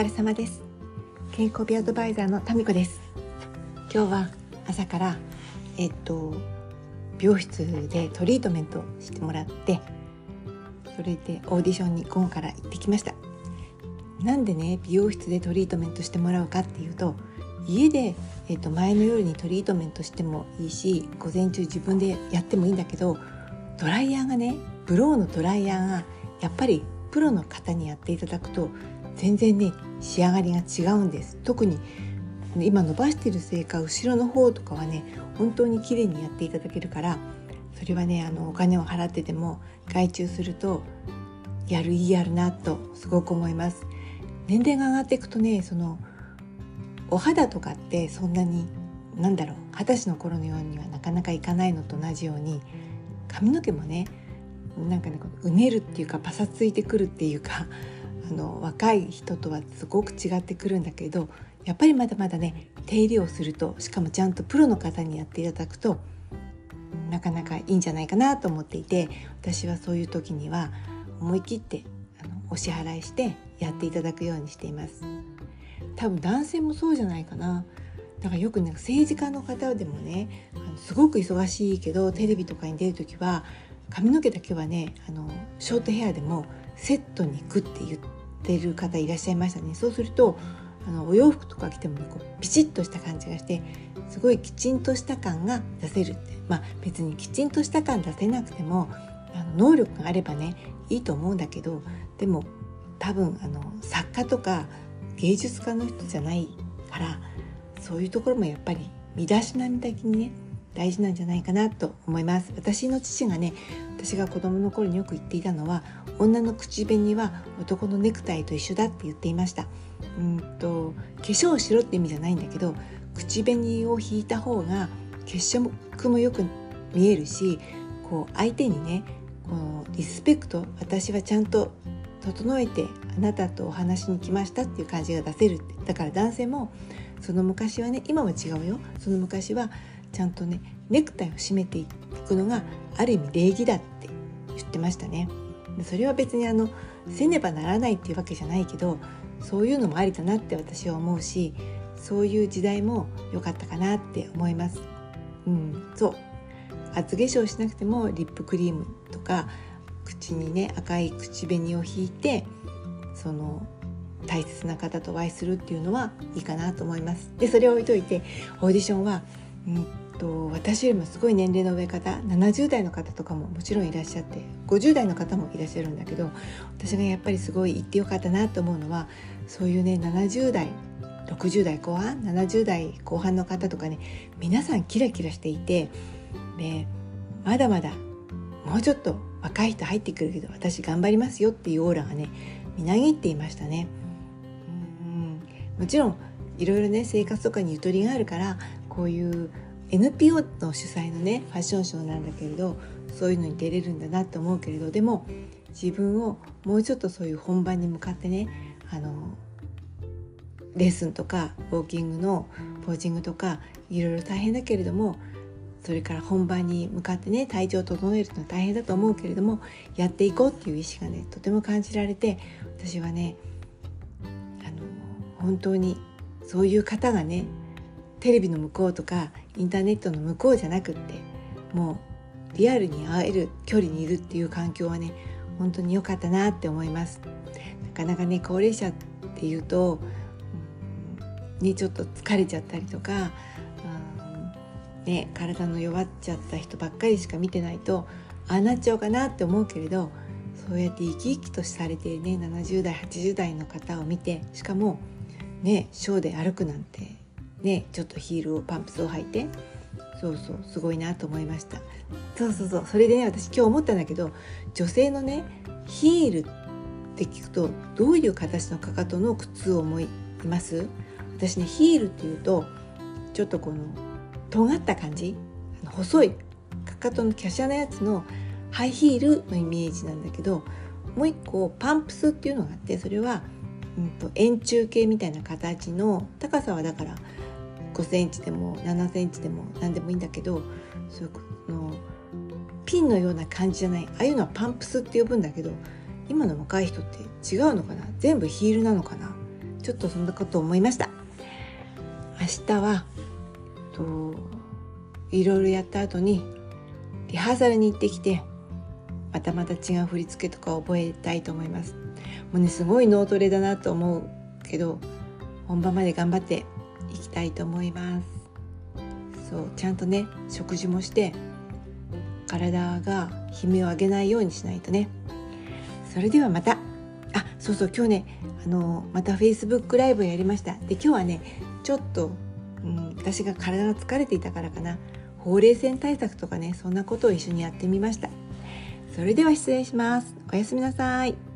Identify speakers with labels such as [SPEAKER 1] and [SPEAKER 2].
[SPEAKER 1] 疲れ様です。健康美アドバイザーのタミコです。今日は朝からえっと美容室でトリートメントしてもらってそれでオーディションに午後から行ってきました。なんでね美容室でトリートメントしてもらうかっていうと家で、えっと前の夜にトリートメントしてもいいし午前中自分でやってもいいんだけどドライヤーがねブローのドライヤーがやっぱりプロの方にやっていただくと全然ね仕上がりが違うんです。特に今伸ばしてるせいか後ろの方とかはね本当に綺麗にやっていただけるからそれはねあのお金を払ってでも外注するとやる意義あるなとすごく思います。年齢が上がっていくとねそのお肌とかってそんなになんだろう二十歳の頃のようにはなかなかいかないのと同じように髪の毛もねなんかねうねるっていうかパサついてくるっていうかあの若い人とはすごく違ってくるんだけどやっぱりまだまだね手入れをするとしかもちゃんとプロの方にやっていただくとなかなかいいんじゃないかなと思っていて私はそういう時には思い切ってあのお支払いしてやっていただくようにしています。多分男性もそうじゃないかな。だからよくね政治家の方でもねあのすごく忙しいけどテレビとかに出る時は髪の毛だけはねあのショートヘアでもセットに行くって言ってる方いらっしゃいましたね。そうするとあのお洋服とか着ても、ね、こうピチッとした感じがしてすごいきちんとした感が出せるって。まあ別にきちんとした感出せなくてもあの能力があればねいいと思うんだけどでも多分あの作家とか芸術家の人じゃないからそういうところもやっぱり身だしなみ的にね大事なんじゃないかなと思います。私の父がね私が子供の頃によく言っていたのは女の口紅は男のネクタイと一緒だって言っていました。うんと化粧しろって意味じゃないんだけど口紅を引いた方が血色もよく見えるしこう相手にねこのリスペクト私はちゃんと整えてあなたとお話に来ましたっていう感じが出せるって。だから男性もその昔はね今は違うよ。その昔はちゃんとねネクタイを締めていくのがある意味礼儀だって言ってましたね。それは別にあのせねばならないっていうわけじゃないけどそういうのもありだなって私は思うしそういう時代も良かったかなって思います。うん、そう厚化粧しなくてもリップクリームとか口にね赤い口紅を引いてその大切な方とお会いするっていうのはいいかなと思います。でそれを置いといてオーディションは、うんと私よりもすごい年齢の上方70代の方とかももちろんいらっしゃって50代の方もいらっしゃるんだけど私がやっぱりすごい言ってよかったなと思うのはそういうね70代60代後半70代後半の方とかね皆さんキラキラしていてでまだまだもうちょっと若い人入ってくるけど私頑張りますよっていうオーラがねみなぎっていましたね。うんもちろんいろいろね生活とかにゆとりがあるからこういう NPO の主催のねファッションショーなんだけれどそういうのに出れるんだなって思うけれどでも自分をもうちょっとそういう本番に向かってねあのレッスンとかウォーキングのポージングとかいろいろ大変だけれどもそれから本番に向かってね体調を整えるのは大変だと思うけれどもやっていこうっていう意思がねとても感じられて私はねあの本当にそういう方がねテレビの向こうとかインターネットの向こうじゃなくってもうリアルに会える距離にいるっていう環境はね本当に良かったなって思います。なかなかね高齢者っていうと、うん、ねちょっと疲れちゃったりとか、うん、ね体の弱っちゃった人ばっかりしか見てないとああなっちゃうかなって思うけれどそうやって生き生きとされてね70代80代の方を見てしかもねショーで歩くなんてねちょっとヒールをパンプスを履いて。そうそうすごいなと思いました。そうそうそう。それでね私今日思ったんだけど女性のねヒールって聞くとどういう形のかかとの靴を思います？私ねヒールっていうとちょっとこの尖った感じ？細いかかとの華奢なやつのハイヒールのイメージなんだけどもう一個パンプスっていうのがあってそれは、うんと、円柱形みたいな形の高さはだから5センチでも7センチでも何でもいいんだけどそううのピンのような感じじゃないああいうのはパンプスって呼ぶんだけど今の若い人って違うのかな？全部ヒールなのかな？ちょっとそんなこと思いました。明日はといろいろやった後にリハーサルに行ってきてまたまた違う振り付けとか覚えたいと思います。もうねすごい脳トレだなと思うけど本番まで頑張っていきたいと思います。そうちゃんとね食事もして体が悲鳴を上げないようにしないとね。それではまた。あそうそう今日ねあのまた Facebook ライブやりました。で今日はねちょっと、うん、私が体が疲れていたからかな。ほうれい線対策とかねそんなことを一緒にやってみました。それでは失礼します。おやすみなさい。